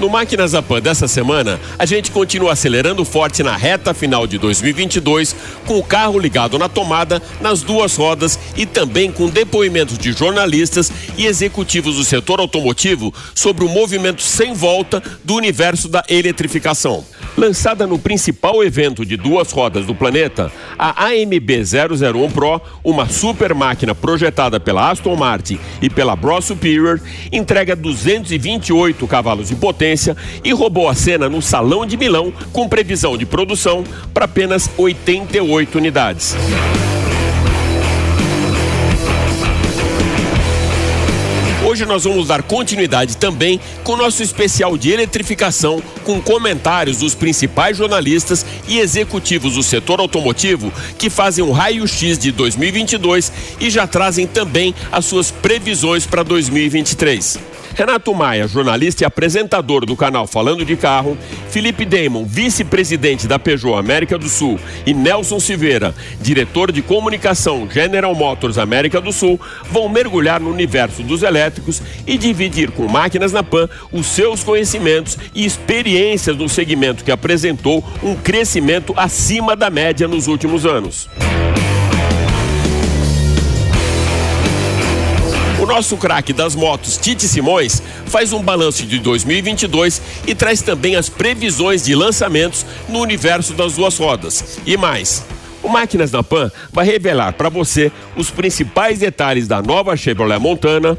No Máquinas da Pan dessa semana, a gente continua acelerando forte na reta final de 2022, com o carro ligado na tomada nas duas rodas e também com depoimentos de jornalistas e executivos do setor automotivo sobre o movimento sem volta do universo da eletrificação. Lançada no principal evento de duas rodas do planeta, a AMB 001 Pro, uma super máquina projetada pela Aston Martin e pela Bro Superior, entrega 228 cavalos de potência e roubou a cena no Salão de Milão com previsão de produção para apenas 88 unidades. Hoje nós vamos dar continuidade também com nosso especial de eletrificação, com comentários dos principais jornalistas e executivos do setor automotivo que fazem um raio-x de 2022 e já trazem também as suas previsões para 2023. Renato Maia, jornalista e apresentador do canal Falando de Carro, Felipe Damon, vice-presidente da Peugeot América do Sul, e Nelson Silveira, diretor de comunicação General Motors América do Sul, vão mergulhar no universo dos elétricos e dividir com máquinas na PAN os seus conhecimentos e experiências no segmento que apresentou um crescimento acima da média nos últimos anos. Nosso craque das motos, Tite Simões, faz um balanço de 2022 e traz também as previsões de lançamentos no universo das duas rodas. E mais. O Máquinas da Pan vai revelar para você os principais detalhes da nova Chevrolet Montana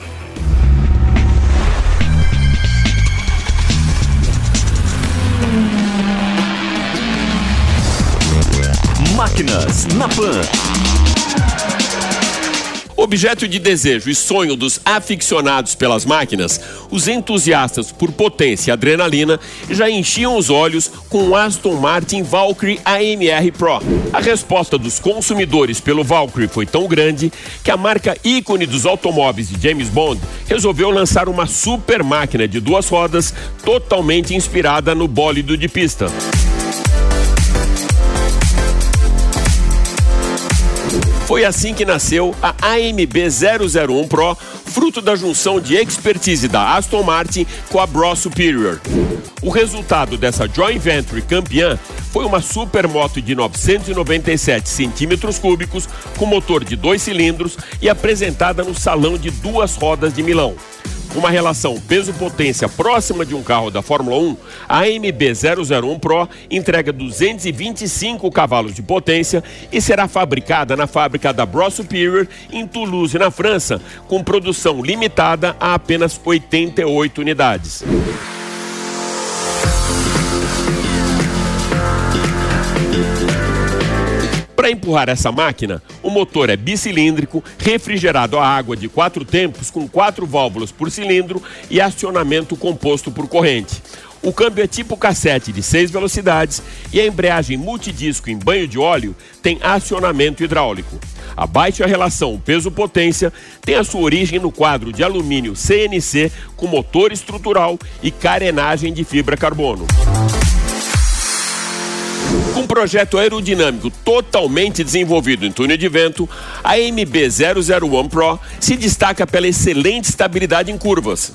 Máquinas na Pan. Objeto de desejo e sonho dos aficionados pelas máquinas, os entusiastas por potência e adrenalina já enchiam os olhos com o Aston Martin Valkyrie AMR Pro. A resposta dos consumidores pelo Valkyrie foi tão grande que a marca ícone dos automóveis de James Bond resolveu lançar uma super máquina de duas rodas totalmente inspirada no bólido de pista. Foi assim que nasceu a AMB 001 Pro, fruto da junção de expertise da Aston Martin com a Bro Superior. O resultado dessa joint venture campeã foi uma supermoto de 997 centímetros cúbicos com motor de dois cilindros e apresentada no salão de duas rodas de Milão uma relação peso-potência próxima de um carro da Fórmula 1, a AMB 001 Pro entrega 225 cavalos de potência e será fabricada na fábrica da Bro Superior em Toulouse, na França, com produção limitada a apenas 88 unidades. Para empurrar essa máquina, o motor é bicilíndrico, refrigerado a água de quatro tempos, com quatro válvulas por cilindro e acionamento composto por corrente. O câmbio é tipo cassete de seis velocidades e a embreagem multidisco em banho de óleo tem acionamento hidráulico. A baixa relação peso-potência tem a sua origem no quadro de alumínio CNC com motor estrutural e carenagem de fibra carbono. Com um projeto aerodinâmico totalmente desenvolvido em túnel de vento, a MB001 Pro se destaca pela excelente estabilidade em curvas.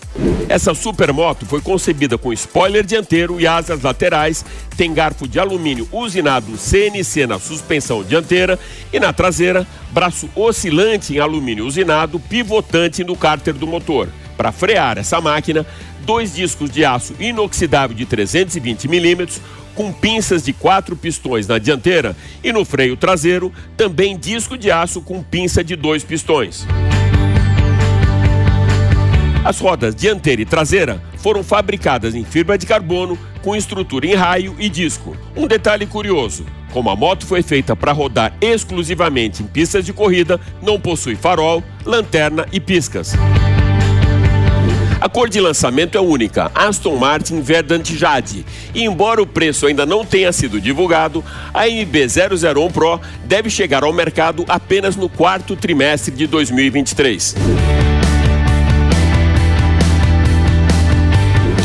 Essa supermoto foi concebida com spoiler dianteiro e asas laterais, tem garfo de alumínio usinado CNC na suspensão dianteira e na traseira, braço oscilante em alumínio usinado, pivotante no cárter do motor. Para frear essa máquina, dois discos de aço inoxidável de 320 milímetros, com pinças de quatro pistões na dianteira e no freio traseiro, também disco de aço com pinça de dois pistões. As rodas dianteira e traseira foram fabricadas em fibra de carbono com estrutura em raio e disco. Um detalhe curioso: como a moto foi feita para rodar exclusivamente em pistas de corrida, não possui farol, lanterna e piscas. Cor de lançamento é única, Aston Martin Verdant Jade. E embora o preço ainda não tenha sido divulgado, a MB001 Pro deve chegar ao mercado apenas no quarto trimestre de 2023.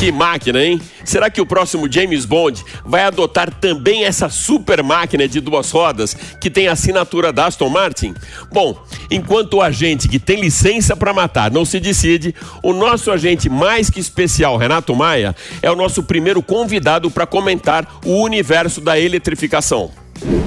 Que máquina, hein? Será que o próximo James Bond vai adotar também essa super máquina de duas rodas que tem a assinatura da Aston Martin? Bom, enquanto o agente que tem licença para matar não se decide, o nosso agente mais que especial, Renato Maia, é o nosso primeiro convidado para comentar o universo da eletrificação.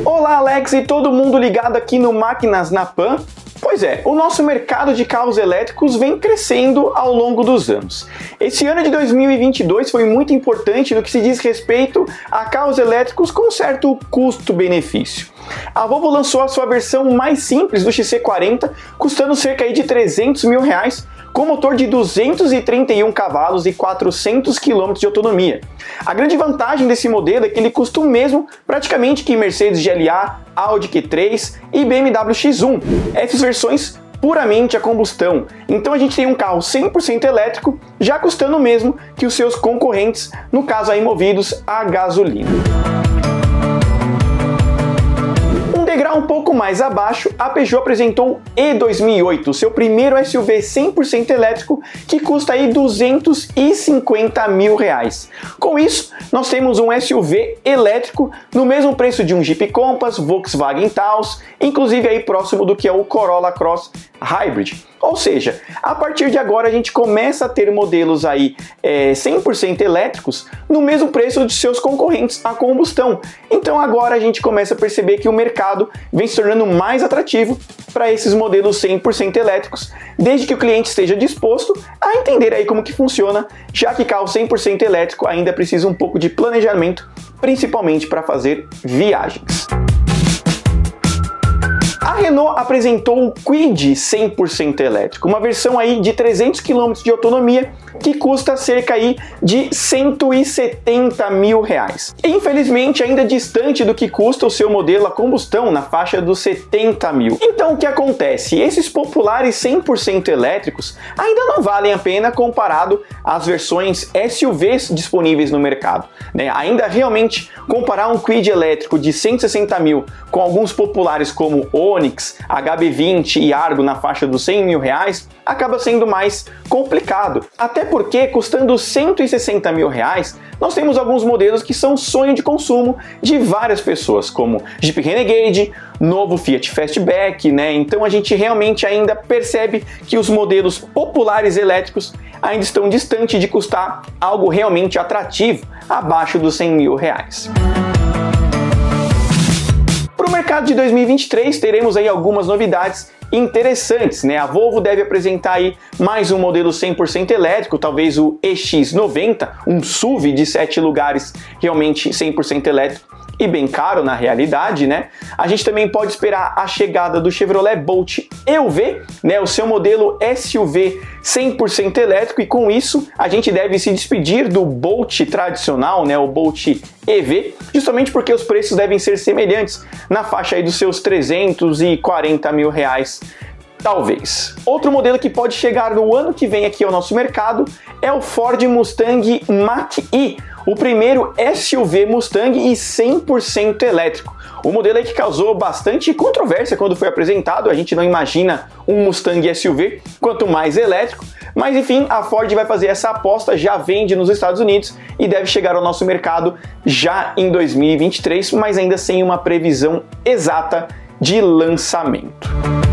Olá, Alex e todo mundo ligado aqui no Máquinas na Pan. Pois é, o nosso mercado de carros elétricos vem crescendo ao longo dos anos. Esse ano de 2022 foi muito importante no que se diz respeito a carros elétricos com certo custo-benefício. A Volvo lançou a sua versão mais simples do XC40, custando cerca de 300 mil reais, com motor de 231 cavalos e 400 km de autonomia. A grande vantagem desse modelo é que ele custa o mesmo praticamente que Mercedes GLA, Audi Q3 e BMW X1. Essas versões puramente a combustão. Então a gente tem um carro 100% elétrico, já custando o mesmo que os seus concorrentes, no caso aí movidos a gasolina. Um pouco mais abaixo, a Peugeot apresentou o E2008, seu primeiro SUV 100% elétrico, que custa aí 250 mil reais. Com isso, nós temos um SUV elétrico no mesmo preço de um Jeep Compass, Volkswagen Taos, inclusive aí próximo do que é o Corolla Cross Hybrid. Ou seja, a partir de agora a gente começa a ter modelos aí é, 100% elétricos no mesmo preço de seus concorrentes a combustão. Então agora a gente começa a perceber que o mercado vem se tornando mais atrativo para esses modelos 100% elétricos, desde que o cliente esteja disposto a entender aí como que funciona, já que carro 100% elétrico ainda precisa um pouco de planejamento, principalmente para fazer viagens. A Renault apresentou o Kwid 100% elétrico, uma versão aí de 300 km de autonomia que custa cerca aí de 170 mil reais. Infelizmente, ainda distante do que custa o seu modelo a combustão, na faixa dos 70 mil. Então, o que acontece? Esses populares 100% elétricos ainda não valem a pena comparado às versões SUVs disponíveis no mercado. Né? Ainda realmente comparar um Kwid elétrico de 160 mil com alguns populares como Onix, HB20 e Argo na faixa dos 100 mil reais acaba sendo mais complicado. Até porque, custando 160 mil reais, nós temos alguns modelos que são sonho de consumo de várias pessoas, como Jeep Renegade, novo Fiat Fastback, né? Então a gente realmente ainda percebe que os modelos populares elétricos ainda estão distantes de custar algo realmente atrativo, abaixo dos 100 mil reais mercado de 2023 teremos aí algumas novidades interessantes, né? A Volvo deve apresentar aí mais um modelo 100% elétrico, talvez o EX90, um SUV de 7 lugares realmente 100% elétrico e bem caro na realidade, né? A gente também pode esperar a chegada do Chevrolet Bolt EUV, né, o seu modelo SUV 100% elétrico e com isso a gente deve se despedir do Bolt tradicional, né, o Bolt EV, justamente porque os preços devem ser semelhantes na faixa aí dos seus 340 mil reais Talvez. Outro modelo que pode chegar no ano que vem aqui ao nosso mercado é o Ford Mustang Mach-E, o primeiro SUV Mustang e 100% elétrico. O modelo aí que causou bastante controvérsia quando foi apresentado, a gente não imagina um Mustang SUV, quanto mais elétrico, mas enfim, a Ford vai fazer essa aposta, já vende nos Estados Unidos e deve chegar ao nosso mercado já em 2023, mas ainda sem uma previsão exata de lançamento.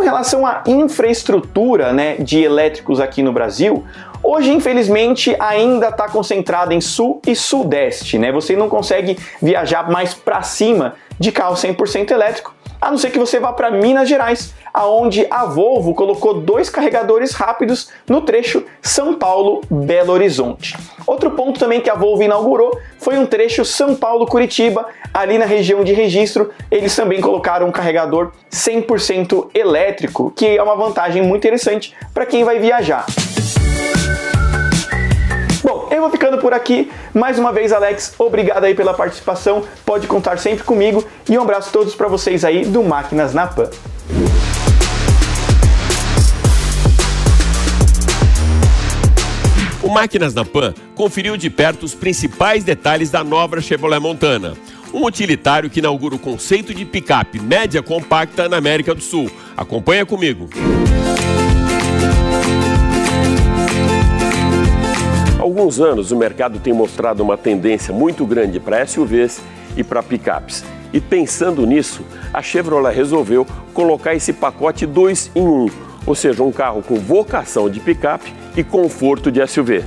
Relação à infraestrutura né, de elétricos aqui no Brasil, hoje infelizmente ainda está concentrada em sul e sudeste, né? Você não consegue viajar mais para cima de carro 100% elétrico, a não ser que você vá para Minas Gerais, aonde a Volvo colocou dois carregadores rápidos no trecho São Paulo-Belo Horizonte. Outro ponto também que a Volvo inaugurou foi um trecho São Paulo-Curitiba, ali na região de registro, eles também colocaram um carregador 100% elétrico, que é uma vantagem muito interessante para quem vai viajar. Bom, eu vou ficando por aqui. Mais uma vez, Alex, obrigado aí pela participação. Pode contar sempre comigo e um abraço a todos para vocês aí do Máquinas na Pan. O Máquinas na Pan conferiu de perto os principais detalhes da nova Chevrolet Montana, um utilitário que inaugura o conceito de picape média compacta na América do Sul. Acompanha comigo. Música alguns anos o mercado tem mostrado uma tendência muito grande para SUVs e para picapes. E pensando nisso, a Chevrolet resolveu colocar esse pacote 2 em 1, um, ou seja, um carro com vocação de picape e conforto de SUV.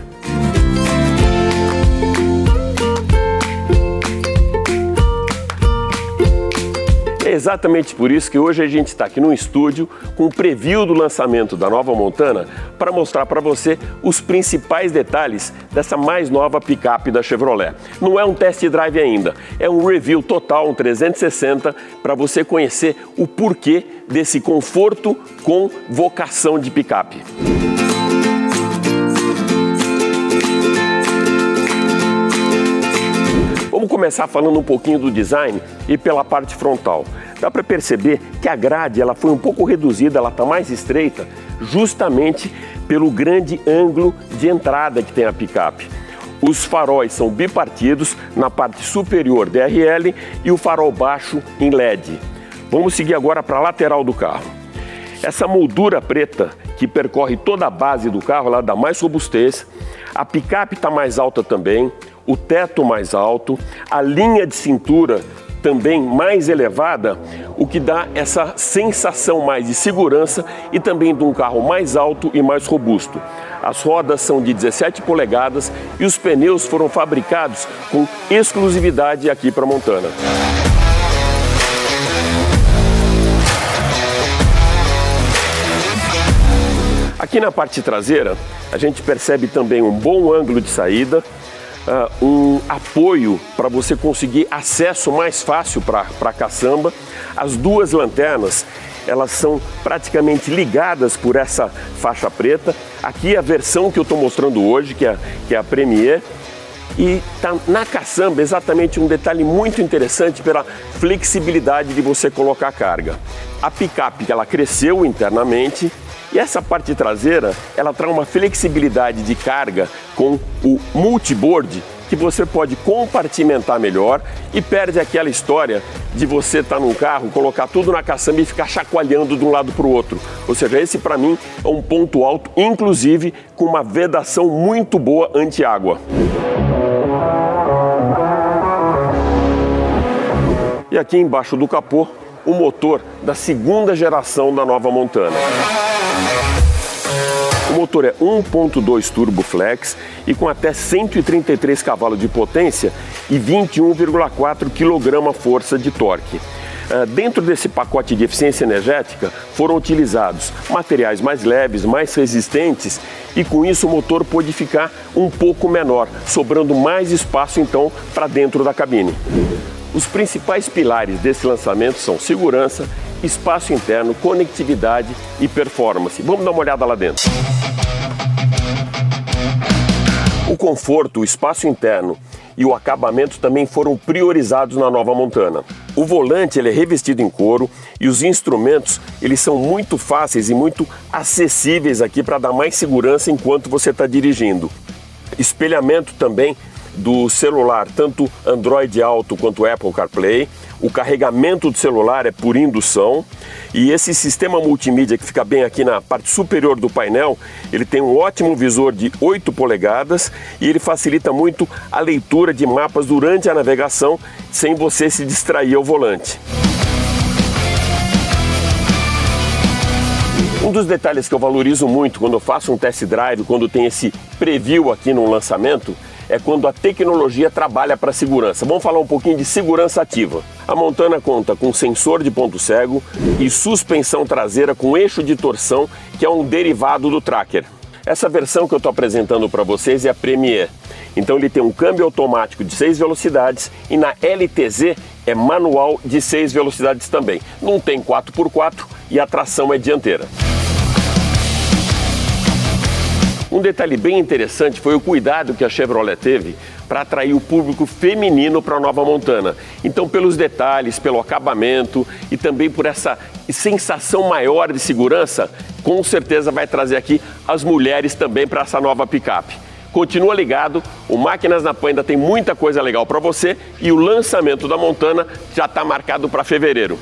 É exatamente por isso que hoje a gente está aqui no estúdio com o preview do lançamento da nova Montana para mostrar para você os principais detalhes dessa mais nova picape da Chevrolet. Não é um test drive ainda, é um review total, um 360, para você conhecer o porquê desse conforto com vocação de picape. Vamos começar falando um pouquinho do design e pela parte frontal. Dá para perceber que a grade ela foi um pouco reduzida, ela está mais estreita, justamente pelo grande ângulo de entrada que tem a picape. Os faróis são bipartidos na parte superior DRL e o farol baixo em LED. Vamos seguir agora para a lateral do carro. Essa moldura preta que percorre toda a base do carro, ela dá mais robustez. A picape está mais alta também, o teto mais alto, a linha de cintura também mais elevada, o que dá essa sensação mais de segurança e também de um carro mais alto e mais robusto. As rodas são de 17 polegadas e os pneus foram fabricados com exclusividade aqui para Montana. Aqui na parte traseira, a gente percebe também um bom ângulo de saída, uh, um apoio para você conseguir acesso mais fácil para a caçamba. As duas lanternas elas são praticamente ligadas por essa faixa preta. Aqui a versão que eu estou mostrando hoje, que é, que é a Premier. E tá na caçamba exatamente um detalhe muito interessante pela flexibilidade de você colocar a carga. A picape ela cresceu internamente, e essa parte traseira, ela traz uma flexibilidade de carga com o multiboard que você pode compartimentar melhor e perde aquela história de você estar tá num carro, colocar tudo na caçamba e ficar chacoalhando de um lado para o outro. Ou seja, esse para mim é um ponto alto, inclusive com uma vedação muito boa anti-água. E aqui embaixo do capô, o motor da segunda geração da nova Montana. O motor é 1.2 turbo flex e com até 133 cavalos de potência e 21,4 kg força de torque. Uh, dentro desse pacote de eficiência energética foram utilizados materiais mais leves, mais resistentes e com isso o motor pôde ficar um pouco menor, sobrando mais espaço então para dentro da cabine. Os principais pilares desse lançamento são segurança, espaço interno, conectividade e performance. Vamos dar uma olhada lá dentro. O conforto, o espaço interno e o acabamento também foram priorizados na nova Montana. O volante ele é revestido em couro e os instrumentos eles são muito fáceis e muito acessíveis aqui para dar mais segurança enquanto você está dirigindo. Espelhamento também do celular, tanto Android Auto quanto Apple CarPlay. O carregamento do celular é por indução e esse sistema multimídia que fica bem aqui na parte superior do painel, ele tem um ótimo visor de 8 polegadas e ele facilita muito a leitura de mapas durante a navegação sem você se distrair ao volante. Um dos detalhes que eu valorizo muito quando eu faço um test drive, quando tem esse preview aqui no lançamento, é quando a tecnologia trabalha para a segurança. Vamos falar um pouquinho de segurança ativa. A Montana conta com sensor de ponto cego e suspensão traseira com eixo de torção, que é um derivado do tracker. Essa versão que eu estou apresentando para vocês é a Premier. Então ele tem um câmbio automático de 6 velocidades e na LTZ é manual de 6 velocidades também. Não tem 4x4 e a tração é dianteira. Um detalhe bem interessante foi o cuidado que a Chevrolet teve para atrair o público feminino para a Nova Montana. Então, pelos detalhes, pelo acabamento e também por essa sensação maior de segurança, com certeza vai trazer aqui as mulheres também para essa nova picape. Continua ligado, o Máquinas na Pan ainda tem muita coisa legal para você e o lançamento da Montana já está marcado para fevereiro.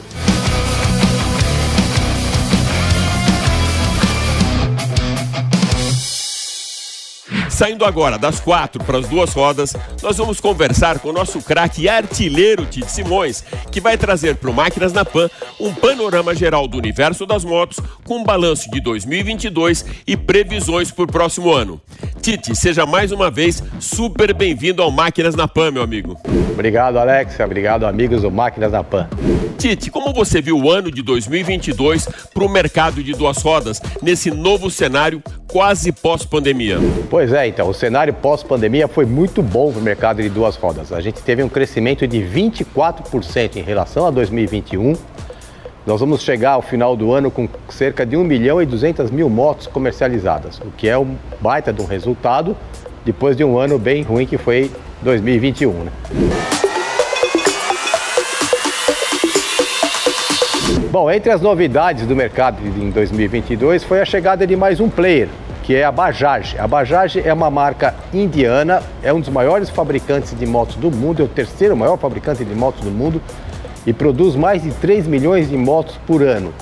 Saindo agora das quatro para as duas rodas, nós vamos conversar com o nosso craque artilheiro Tite Simões, que vai trazer para o Máquinas na Pan um panorama geral do universo das motos com um balanço de 2022 e previsões para o próximo ano. Tite, seja mais uma vez super bem-vindo ao Máquinas na Pan, meu amigo. Obrigado, Alex. Obrigado, amigos do Máquinas na Pan. Tite, como você viu o ano de 2022 para o mercado de duas rodas nesse novo cenário quase pós-pandemia? Pois é, então, o cenário pós-pandemia foi muito bom para o mercado de duas rodas. A gente teve um crescimento de 24% em relação a 2021. Nós vamos chegar ao final do ano com cerca de 1 milhão e 200 mil motos comercializadas, o que é um baita de um resultado depois de um ano bem ruim que foi 2021. Né? Bom, entre as novidades do mercado em 2022 foi a chegada de mais um player, que é a Bajaj. A Bajaj é uma marca indiana, é um dos maiores fabricantes de motos do mundo, é o terceiro maior fabricante de motos do mundo e produz mais de 3 milhões de motos por ano.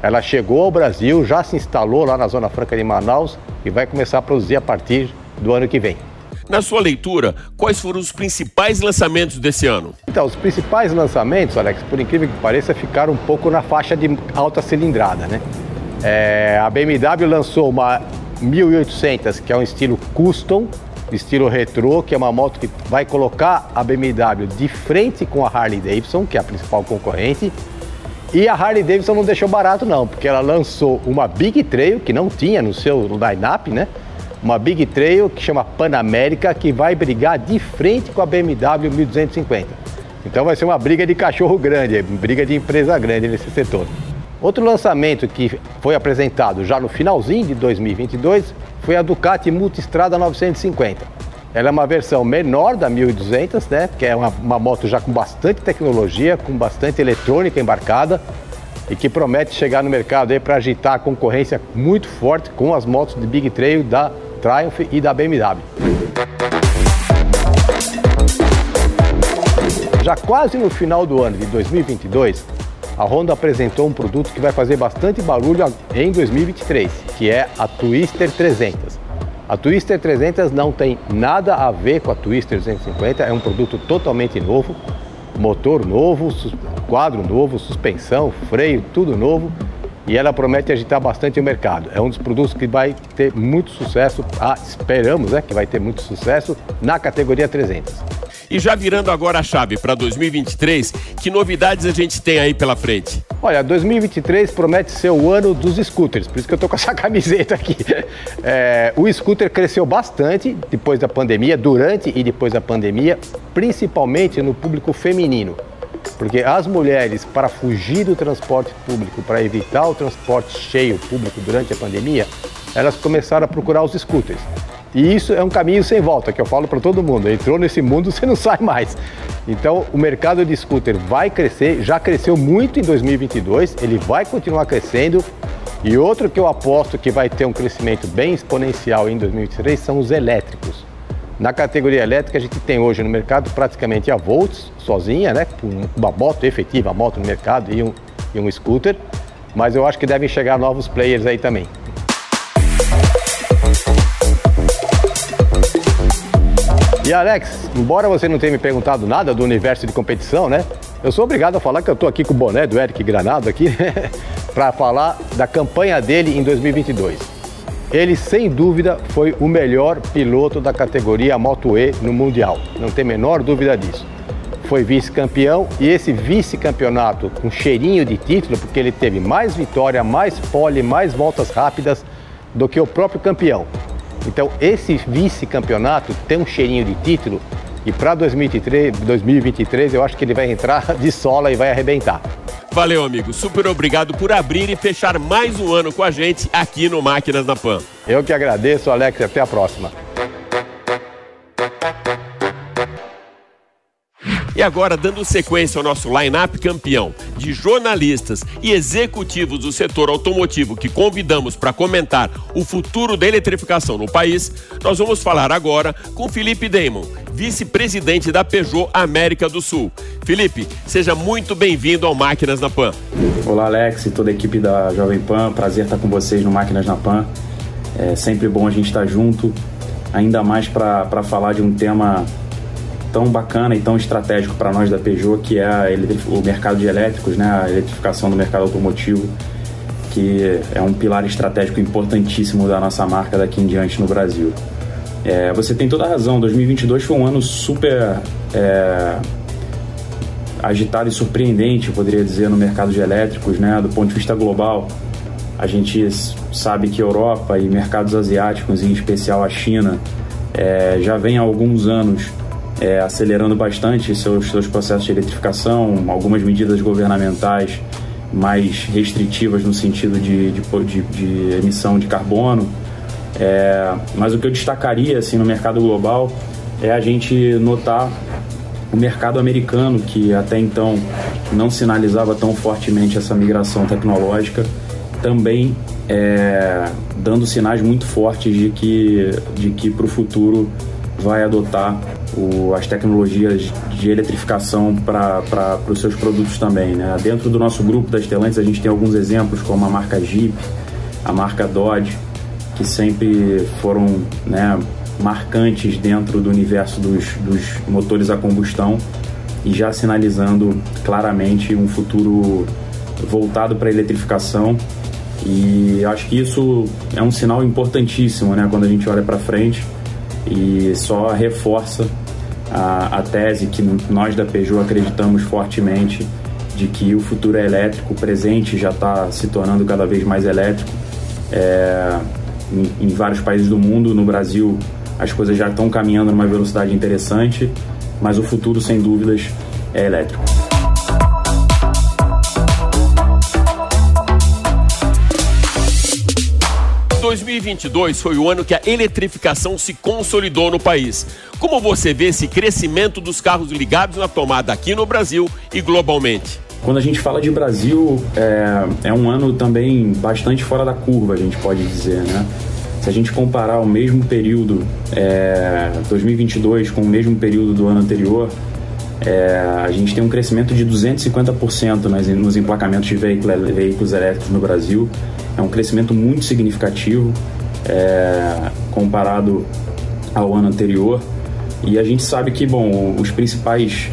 Ela chegou ao Brasil, já se instalou lá na Zona Franca de Manaus e vai começar a produzir a partir do ano que vem. Na sua leitura, quais foram os principais lançamentos desse ano? Então, os principais lançamentos, Alex, por incrível que pareça, ficaram um pouco na faixa de alta cilindrada, né? É, a BMW lançou uma 1800, que é um estilo custom, estilo retrô, que é uma moto que vai colocar a BMW de frente com a Harley Davidson, que é a principal concorrente. E a Harley Davidson não deixou barato não, porque ela lançou uma Big Trail, que não tinha no seu line-up, né? Uma Big Trail que chama Panamérica, que vai brigar de frente com a BMW 1250. Então vai ser uma briga de cachorro grande, briga de empresa grande nesse setor. Outro lançamento que foi apresentado já no finalzinho de 2022 foi a Ducati Multistrada 950. Ela é uma versão menor da 1200, né? Que é uma, uma moto já com bastante tecnologia, com bastante eletrônica embarcada e que promete chegar no mercado aí para agitar a concorrência muito forte com as motos de Big Trail da Triumph e da BMW. Já quase no final do ano de 2022, a Honda apresentou um produto que vai fazer bastante barulho em 2023, que é a Twister 300. A Twister 300 não tem nada a ver com a Twister 250, é um produto totalmente novo, motor novo, quadro novo, suspensão, freio, tudo novo e ela promete agitar bastante o mercado. É um dos produtos que vai ter muito sucesso, ah, esperamos né, que vai ter muito sucesso na categoria 300. E já virando agora a chave para 2023, que novidades a gente tem aí pela frente? Olha, 2023 promete ser o ano dos scooters, por isso que eu tô com essa camiseta aqui. É, o scooter cresceu bastante depois da pandemia, durante e depois da pandemia, principalmente no público feminino. Porque as mulheres, para fugir do transporte público, para evitar o transporte cheio público durante a pandemia, elas começaram a procurar os scooters. E isso é um caminho sem volta, que eu falo para todo mundo. Entrou nesse mundo, você não sai mais. Então, o mercado de scooter vai crescer, já cresceu muito em 2022, ele vai continuar crescendo. E outro que eu aposto que vai ter um crescimento bem exponencial em 2023 são os elétricos. Na categoria elétrica, a gente tem hoje no mercado praticamente a Volts sozinha, né? Uma moto efetiva, uma moto no mercado e um, e um scooter. Mas eu acho que devem chegar novos players aí também. E Alex, embora você não tenha me perguntado nada do universo de competição, né? Eu sou obrigado a falar que eu estou aqui com o boné do Eric Granado aqui para falar da campanha dele em 2022. Ele, sem dúvida, foi o melhor piloto da categoria Moto E no Mundial. Não tem menor dúvida disso. Foi vice-campeão e esse vice-campeonato com cheirinho de título, porque ele teve mais vitória, mais pole, mais voltas rápidas do que o próprio campeão. Então, esse vice-campeonato tem um cheirinho de título e para 2023, 2023 eu acho que ele vai entrar de sola e vai arrebentar. Valeu, amigo. Super obrigado por abrir e fechar mais um ano com a gente aqui no Máquinas na Pan. Eu que agradeço, Alex. Até a próxima. E agora, dando sequência ao nosso line-up campeão de jornalistas e executivos do setor automotivo que convidamos para comentar o futuro da eletrificação no país, nós vamos falar agora com Felipe Damon, vice-presidente da Peugeot América do Sul. Felipe, seja muito bem-vindo ao Máquinas na Pan. Olá, Alex e toda a equipe da Jovem Pan. Prazer estar com vocês no Máquinas na Pan. É sempre bom a gente estar junto, ainda mais para falar de um tema tão bacana e tão estratégico para nós da Peugeot, que é o mercado de elétricos, né, a eletrificação do mercado automotivo, que é um pilar estratégico importantíssimo da nossa marca daqui em diante no Brasil. É, você tem toda a razão, 2022 foi um ano super é, agitado e surpreendente, eu poderia dizer, no mercado de elétricos, né, do ponto de vista global. A gente sabe que Europa e mercados asiáticos, em especial a China, é, já vem há alguns anos é, acelerando bastante seus, seus processos de eletrificação, algumas medidas governamentais mais restritivas no sentido de, de, de, de emissão de carbono. É, mas o que eu destacaria assim, no mercado global é a gente notar o mercado americano, que até então não sinalizava tão fortemente essa migração tecnológica, também é, dando sinais muito fortes de que, de que para o futuro vai adotar o, as tecnologias de eletrificação para os seus produtos também. Né? Dentro do nosso grupo das Stellantis, a gente tem alguns exemplos, como a marca Jeep, a marca Dodge, que sempre foram né, marcantes dentro do universo dos, dos motores a combustão e já sinalizando claramente um futuro voltado para a eletrificação. E acho que isso é um sinal importantíssimo né, quando a gente olha para frente e só reforça a, a tese que nós da Peugeot acreditamos fortemente de que o futuro é elétrico, o presente já está se tornando cada vez mais elétrico. É, em, em, vários países do mundo, no Brasil, as coisas já estão caminhando numa velocidade interessante, mas o futuro, sem dúvidas, é elétrico. 2022 foi o ano que a eletrificação se consolidou no país. Como você vê esse crescimento dos carros ligados na tomada aqui no Brasil e globalmente? Quando a gente fala de Brasil, é, é um ano também bastante fora da curva, a gente pode dizer, né? Se a gente comparar o mesmo período, é, 2022, com o mesmo período do ano anterior, é, a gente tem um crescimento de 250% nas, nos emplacamentos de veículos elétricos no Brasil é um crescimento muito significativo é, comparado ao ano anterior. E a gente sabe que, bom, os principais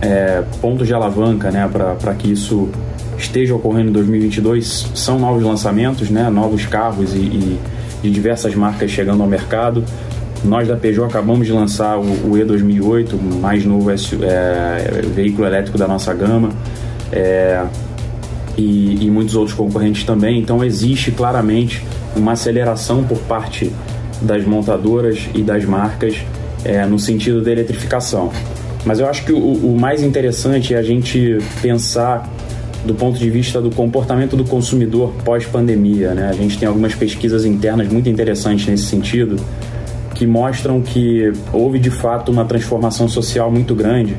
é, pontos de alavanca né, para que isso esteja ocorrendo em 2022 são novos lançamentos, né, novos carros e, e de diversas marcas chegando ao mercado. Nós da Peugeot acabamos de lançar o, o E2008, o mais novo é, veículo elétrico da nossa gama. É, e, e muitos outros concorrentes também. Então existe claramente uma aceleração por parte das montadoras e das marcas é, no sentido da eletrificação. Mas eu acho que o, o, mais interessante é a gente pensar do ponto de vista do comportamento do consumidor pós-pandemia. Né? A gente tem algumas pesquisas internas muito interessantes nesse sentido que mostram que houve de fato uma transformação social muito grande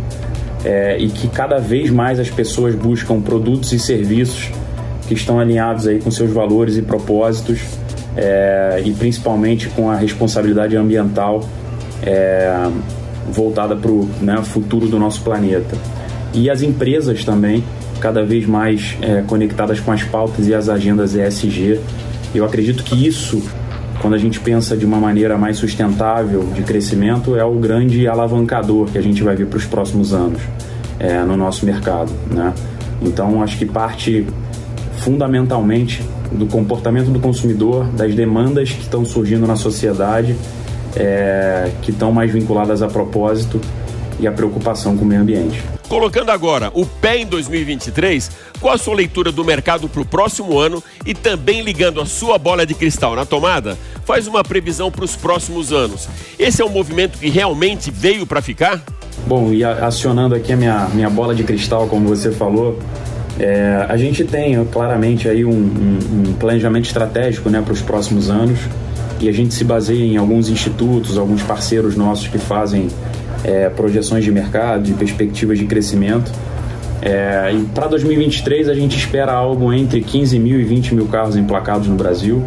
é, e que cada vez mais as pessoas buscam produtos e serviços que estão alinhados aí com seus valores e propósitos é, e principalmente com a responsabilidade ambiental é, voltada para o né, futuro do nosso planeta. E as empresas também, cada vez mais é, conectadas com as pautas e as agendas ESG. Eu acredito que isso, quando a gente pensa de uma maneira mais sustentável de crescimento, é o grande alavancador que a gente vai ver para os próximos anos é, no nosso mercado. Né? Então, acho que parte fundamentalmente do comportamento do consumidor, das demandas que estão surgindo na sociedade, é, que estão mais vinculadas a propósito e a preocupação com o meio ambiente. Colocando agora o pé em 2023, qual a sua leitura do mercado para o próximo ano e também ligando a sua bola de cristal na tomada, faz uma previsão para os próximos anos. Esse é um movimento que realmente veio para ficar? Bom, e acionando aqui a minha, minha bola de cristal, como você falou, é, a gente tem claramente aí um, um, um planejamento estratégico né, para os próximos anos e a gente se baseia em alguns institutos, alguns parceiros nossos que fazem é, projeções de mercado, de perspectivas de crescimento. É, e para 2023 a gente espera algo entre 15 mil e 20 mil carros emplacados no Brasil,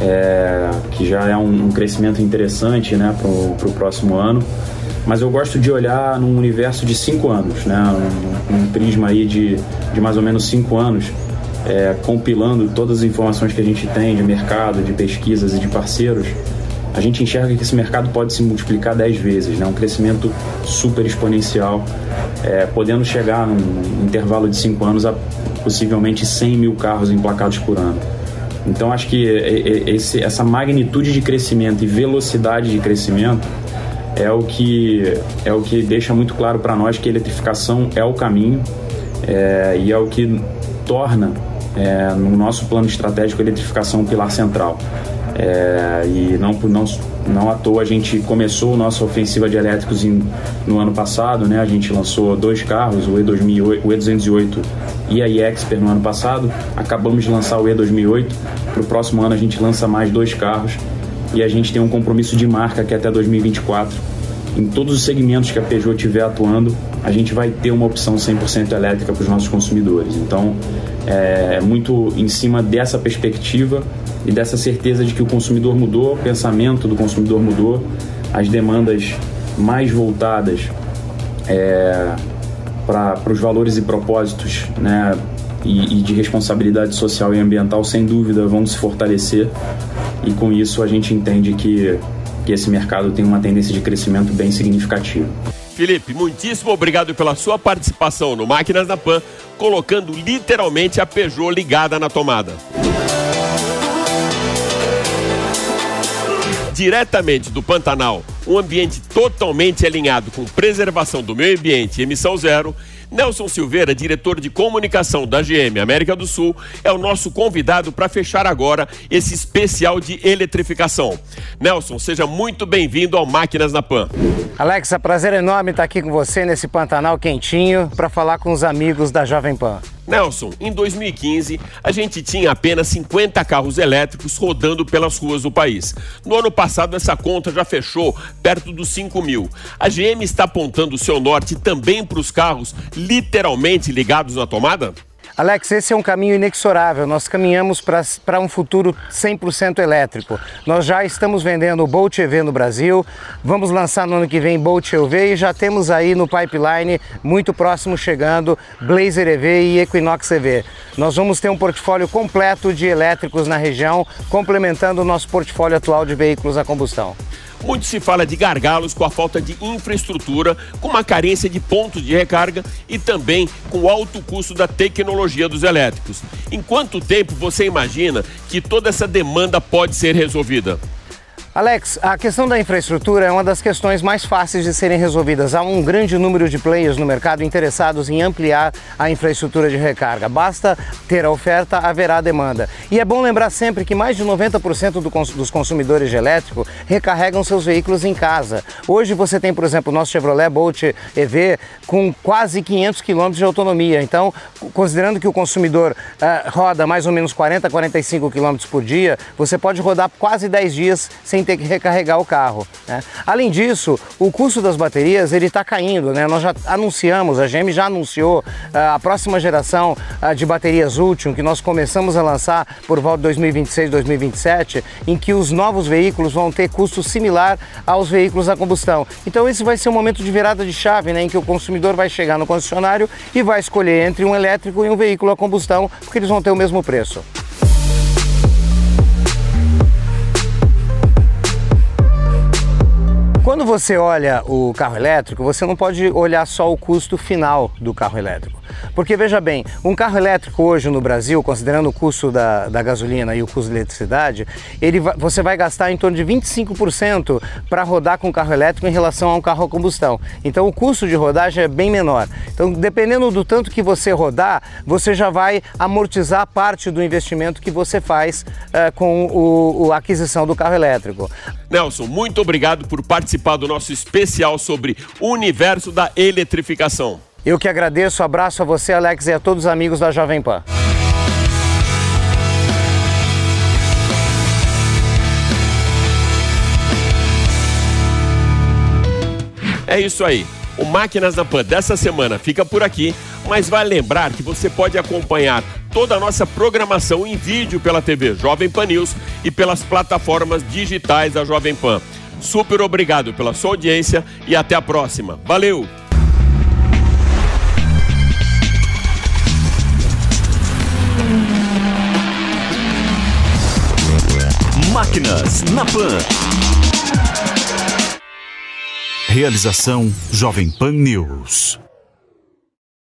é, que já é um, um crescimento interessante né, para o próximo ano. Mas eu gosto de olhar num universo de 5 anos, né, um, um, prisma aí de, de mais ou menos 5 anos, é, compilando todas as informações que a gente tem de mercado, de pesquisas e de parceiros a gente enxerga que esse mercado pode se multiplicar 10 vezes, né? um crescimento super exponencial, é, podendo chegar num intervalo de 5 anos a possivelmente 100 mil carros emplacados por ano. Então acho que esse, essa magnitude de crescimento e velocidade de crescimento é o que, é o que deixa muito claro para nós que a eletrificação é o caminho é, e é o que torna é, no nosso plano estratégico a eletrificação um pilar central. É, e não, não, não à toa a gente começou nossa ofensiva de elétricos em, no ano passado, né? A gente lançou dois carros, o E2008, o E208 e a e-Expert no ano passado. Acabamos de lançar o E2008. Para o próximo ano a gente lança mais dois carros e a gente tem um compromisso de marca que é até 2024 em todos os segmentos que a Peugeot estiver atuando, a gente vai ter uma opção 100% elétrica para os nossos consumidores. Então, é muito em cima dessa perspectiva e dessa certeza de que o consumidor mudou, o pensamento do consumidor mudou, as demandas mais voltadas é, para os valores e propósitos né, e, e de responsabilidade social e ambiental, sem dúvida, vão se fortalecer. E com isso a gente entende que, que esse mercado tem uma tendência de crescimento bem significativa. Felipe, muitíssimo obrigado pela sua participação no Máquinas da Pan, colocando literalmente a Peugeot ligada na tomada. diretamente do Pantanal, um ambiente totalmente alinhado com preservação do meio ambiente e emissão zero, Nelson Silveira, diretor de comunicação da GM América do Sul, é o nosso convidado para fechar agora esse especial de eletrificação. Nelson, seja muito bem-vindo ao Máquinas na Pan. Alexa, prazer enorme estar aqui com você nesse Pantanal quentinho para falar com os amigos da Jovem Pan. Nelson, em 2015, a gente tinha apenas 50 carros elétricos rodando pelas ruas do país. No ano passado, essa conta já fechou perto dos 5 mil. A GM está apontando o seu norte também para os carros literalmente ligados na tomada? Alex, esse é um caminho inexorável. Nós caminhamos para um futuro 100% elétrico. Nós já estamos vendendo o Bolt EV no Brasil, vamos lançar no ano que vem Bolt EV e já temos aí no pipeline, muito próximo chegando, Blazer EV e Equinox EV. Nós vamos ter um portfólio completo de elétricos na região, complementando o nosso portfólio atual de veículos a combustão. Muito se fala de gargalos com a falta de infraestrutura, com uma carência de pontos de recarga e também com o alto custo da tecnologia dos elétricos. Em quanto tempo você imagina que toda essa demanda pode ser resolvida? Alex, a questão da infraestrutura é uma das questões mais fáceis de serem resolvidas. Há um grande número de players no mercado interessados em ampliar a infraestrutura de recarga. Basta ter a oferta, haverá demanda. E é bom lembrar sempre que mais de 90% do cons dos consumidores de elétrico recarregam seus veículos em casa. Hoje você tem, por exemplo, o nosso Chevrolet Bolt EV com quase 500 km de autonomia. Então, considerando que o consumidor uh, roda mais ou menos 40, 45 km por dia, você pode rodar quase 10 dias sem ter que recarregar o carro. Né? Além disso, o custo das baterias ele está caindo. Né? Nós já anunciamos, a GM já anunciou uh, a próxima geração uh, de baterias Ultium que nós começamos a lançar por volta de 2026, 2027, em que os novos veículos vão ter custo similar aos veículos a combustão. Então esse vai ser um momento de virada de chave, né, em que o consumidor vai chegar no concessionário e vai escolher entre um elétrico e um veículo a combustão, porque eles vão ter o mesmo preço. Quando você olha o carro elétrico, você não pode olhar só o custo final do carro elétrico. Porque veja bem, um carro elétrico hoje no Brasil, considerando o custo da, da gasolina e o custo da eletricidade, ele, você vai gastar em torno de 25% para rodar com o carro elétrico em relação a um carro a combustão. Então o custo de rodagem é bem menor. Então, dependendo do tanto que você rodar, você já vai amortizar parte do investimento que você faz uh, com o, a aquisição do carro elétrico. Nelson, muito obrigado por participar do nosso especial sobre o universo da eletrificação. Eu que agradeço, abraço a você, Alex, e a todos os amigos da Jovem Pan. É isso aí. O Máquinas na Pan dessa semana fica por aqui, mas vai lembrar que você pode acompanhar toda a nossa programação em vídeo pela TV Jovem Pan News e pelas plataformas digitais da Jovem Pan. Super obrigado pela sua audiência e até a próxima. Valeu! Máquinas na Pan. Realização Jovem Pan News.